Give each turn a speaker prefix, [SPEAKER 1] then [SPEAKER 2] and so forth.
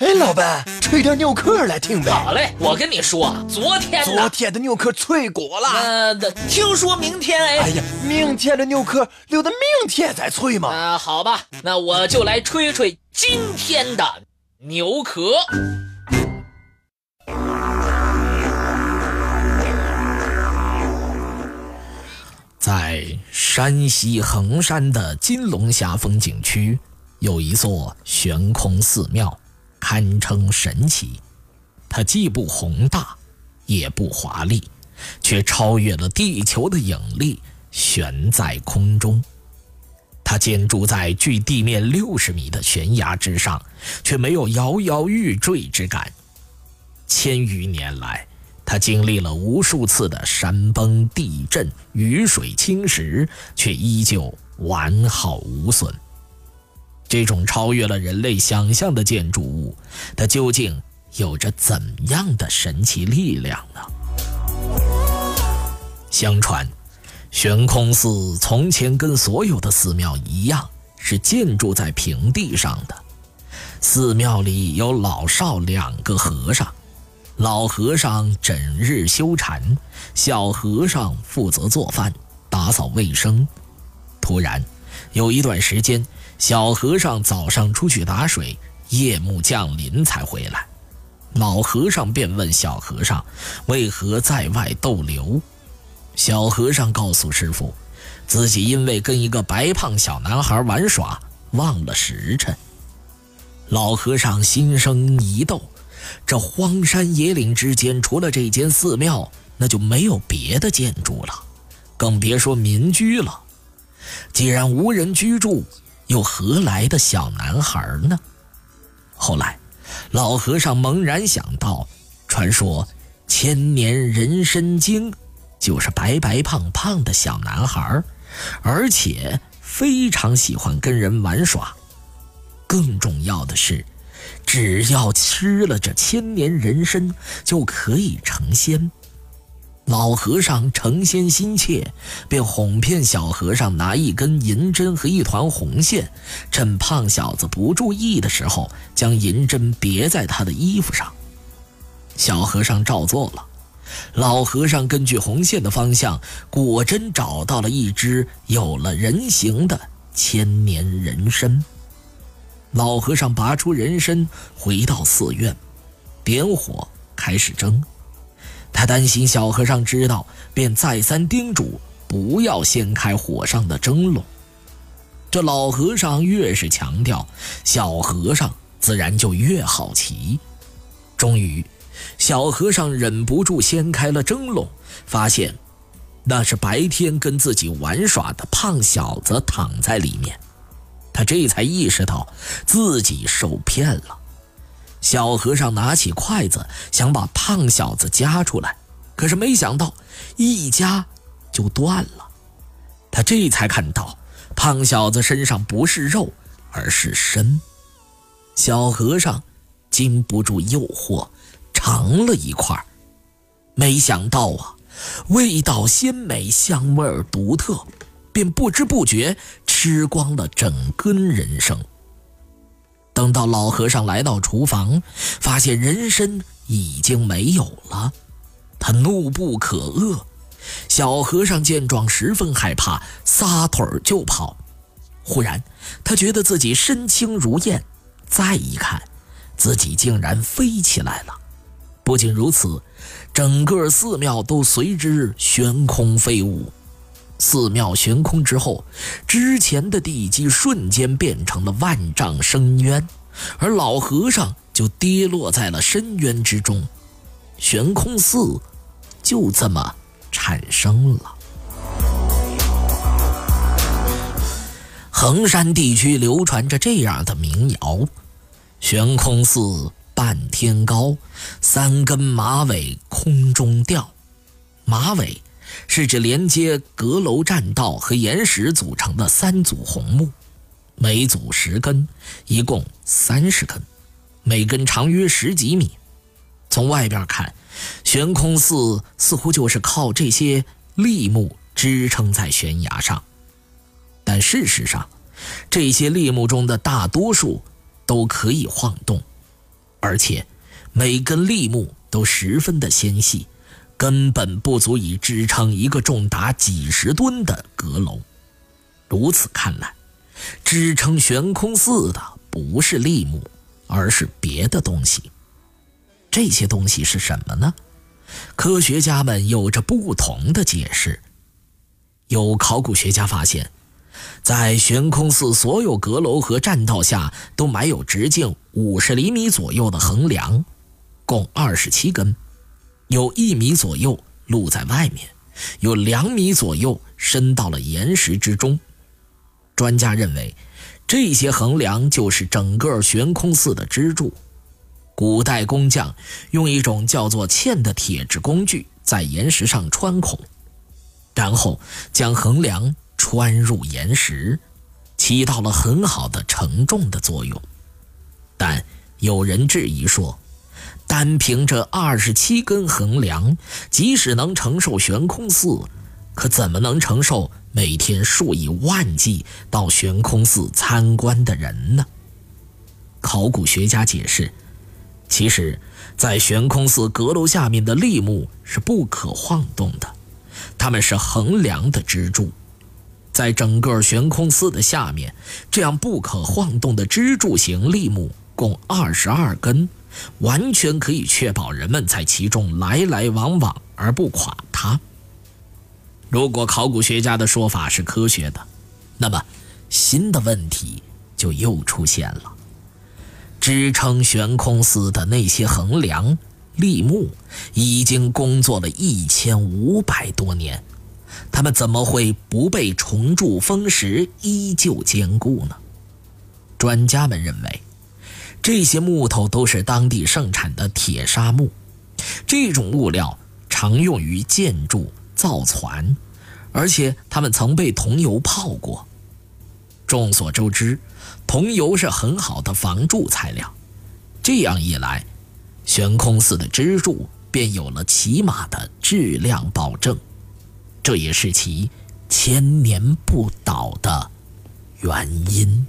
[SPEAKER 1] 哎，老板，吹点牛壳来听呗。
[SPEAKER 2] 好嘞，我跟你说，昨天
[SPEAKER 1] 昨天的牛壳脆骨了。
[SPEAKER 2] 呃，听说明天哎。
[SPEAKER 1] 哎呀，明天的牛壳留到明天再吹嘛。
[SPEAKER 2] 啊，好吧，那我就来吹吹今天的牛壳。在山西衡山的金龙峡风景区，有一座悬空寺庙。堪称神奇，它既不宏大，也不华丽，却超越了地球的引力，悬在空中。它建筑在距地面六十米的悬崖之上，却没有摇摇欲坠之感。千余年来，它经历了无数次的山崩、地震、雨水侵蚀，却依旧完好无损。这种超越了人类想象的建筑物，它究竟有着怎样的神奇力量呢？相传，悬空寺从前跟所有的寺庙一样，是建筑在平地上的。寺庙里有老少两个和尚，老和尚整日修禅，小和尚负责做饭、打扫卫生。突然，有一段时间。小和尚早上出去打水，夜幕降临才回来。老和尚便问小和尚：“为何在外逗留？”小和尚告诉师傅：“自己因为跟一个白胖小男孩玩耍，忘了时辰。”老和尚心生疑窦：这荒山野岭之间，除了这间寺庙，那就没有别的建筑了，更别说民居了。既然无人居住，又何来的小男孩呢？后来，老和尚猛然想到，传说《千年人参精》就是白白胖胖的小男孩，而且非常喜欢跟人玩耍。更重要的是，只要吃了这千年人参，就可以成仙。老和尚成仙心切，便哄骗小和尚拿一根银针和一团红线，趁胖小子不注意的时候，将银针别在他的衣服上。小和尚照做了。老和尚根据红线的方向，果真找到了一只有了人形的千年人参。老和尚拔出人参，回到寺院，点火开始蒸。他担心小和尚知道，便再三叮嘱不要掀开火上的蒸笼。这老和尚越是强调，小和尚自然就越好奇。终于，小和尚忍不住掀开了蒸笼，发现那是白天跟自己玩耍的胖小子躺在里面。他这才意识到自己受骗了。小和尚拿起筷子，想把胖小子夹出来，可是没想到一夹就断了。他这才看到胖小子身上不是肉，而是参。小和尚禁不住诱惑，尝了一块没想到啊，味道鲜美，香味独特，便不知不觉吃光了整根人参。等到老和尚来到厨房，发现人参已经没有了，他怒不可遏。小和尚见状十分害怕，撒腿就跑。忽然，他觉得自己身轻如燕，再一看，自己竟然飞起来了。不仅如此，整个寺庙都随之悬空飞舞。寺庙悬空之后，之前的地基瞬间变成了万丈深渊，而老和尚就跌落在了深渊之中。悬空寺就这么产生了。衡山地区流传着这样的民谣：悬空寺半天高，三根马尾空中吊，马尾。是指连接阁楼栈道和岩石组成的三组红木，每组十根，一共三十根，每根长约十几米。从外边看，悬空寺似乎就是靠这些立木支撑在悬崖上，但事实上，这些立木中的大多数都可以晃动。而且每根立木都十分的纤细，根本不足以支撑一个重达几十吨的阁楼。如此看来，支撑悬空寺的不是立木，而是别的东西。这些东西是什么呢？科学家们有着不同的解释。有考古学家发现，在悬空寺所有阁楼和栈道下都埋有直径五十厘米左右的横梁，共二十七根，有一米左右露在外面，有两米左右伸到了岩石之中。专家认为，这些横梁就是整个悬空寺的支柱。古代工匠用一种叫做嵌的铁质工具在岩石上穿孔，然后将横梁穿入岩石，起到了很好的承重的作用。但有人质疑说，单凭这二十七根横梁，即使能承受悬空寺，可怎么能承受每天数以万计到悬空寺参观的人呢？考古学家解释。其实，在悬空寺阁楼下面的立木是不可晃动的，它们是横梁的支柱。在整个悬空寺的下面，这样不可晃动的支柱型立木共二十二根，完全可以确保人们在其中来来往往而不垮塌。如果考古学家的说法是科学的，那么新的问题就又出现了。支撑悬空寺的那些横梁立木已经工作了一千五百多年，他们怎么会不被虫蛀风蚀，依旧坚固呢？专家们认为，这些木头都是当地盛产的铁砂木，这种物料常用于建筑造船，而且它们曾被桐油泡过。众所周知。桐油是很好的防蛀材料，这样一来，悬空寺的支柱便有了起码的质量保证，这也是其千年不倒的原因。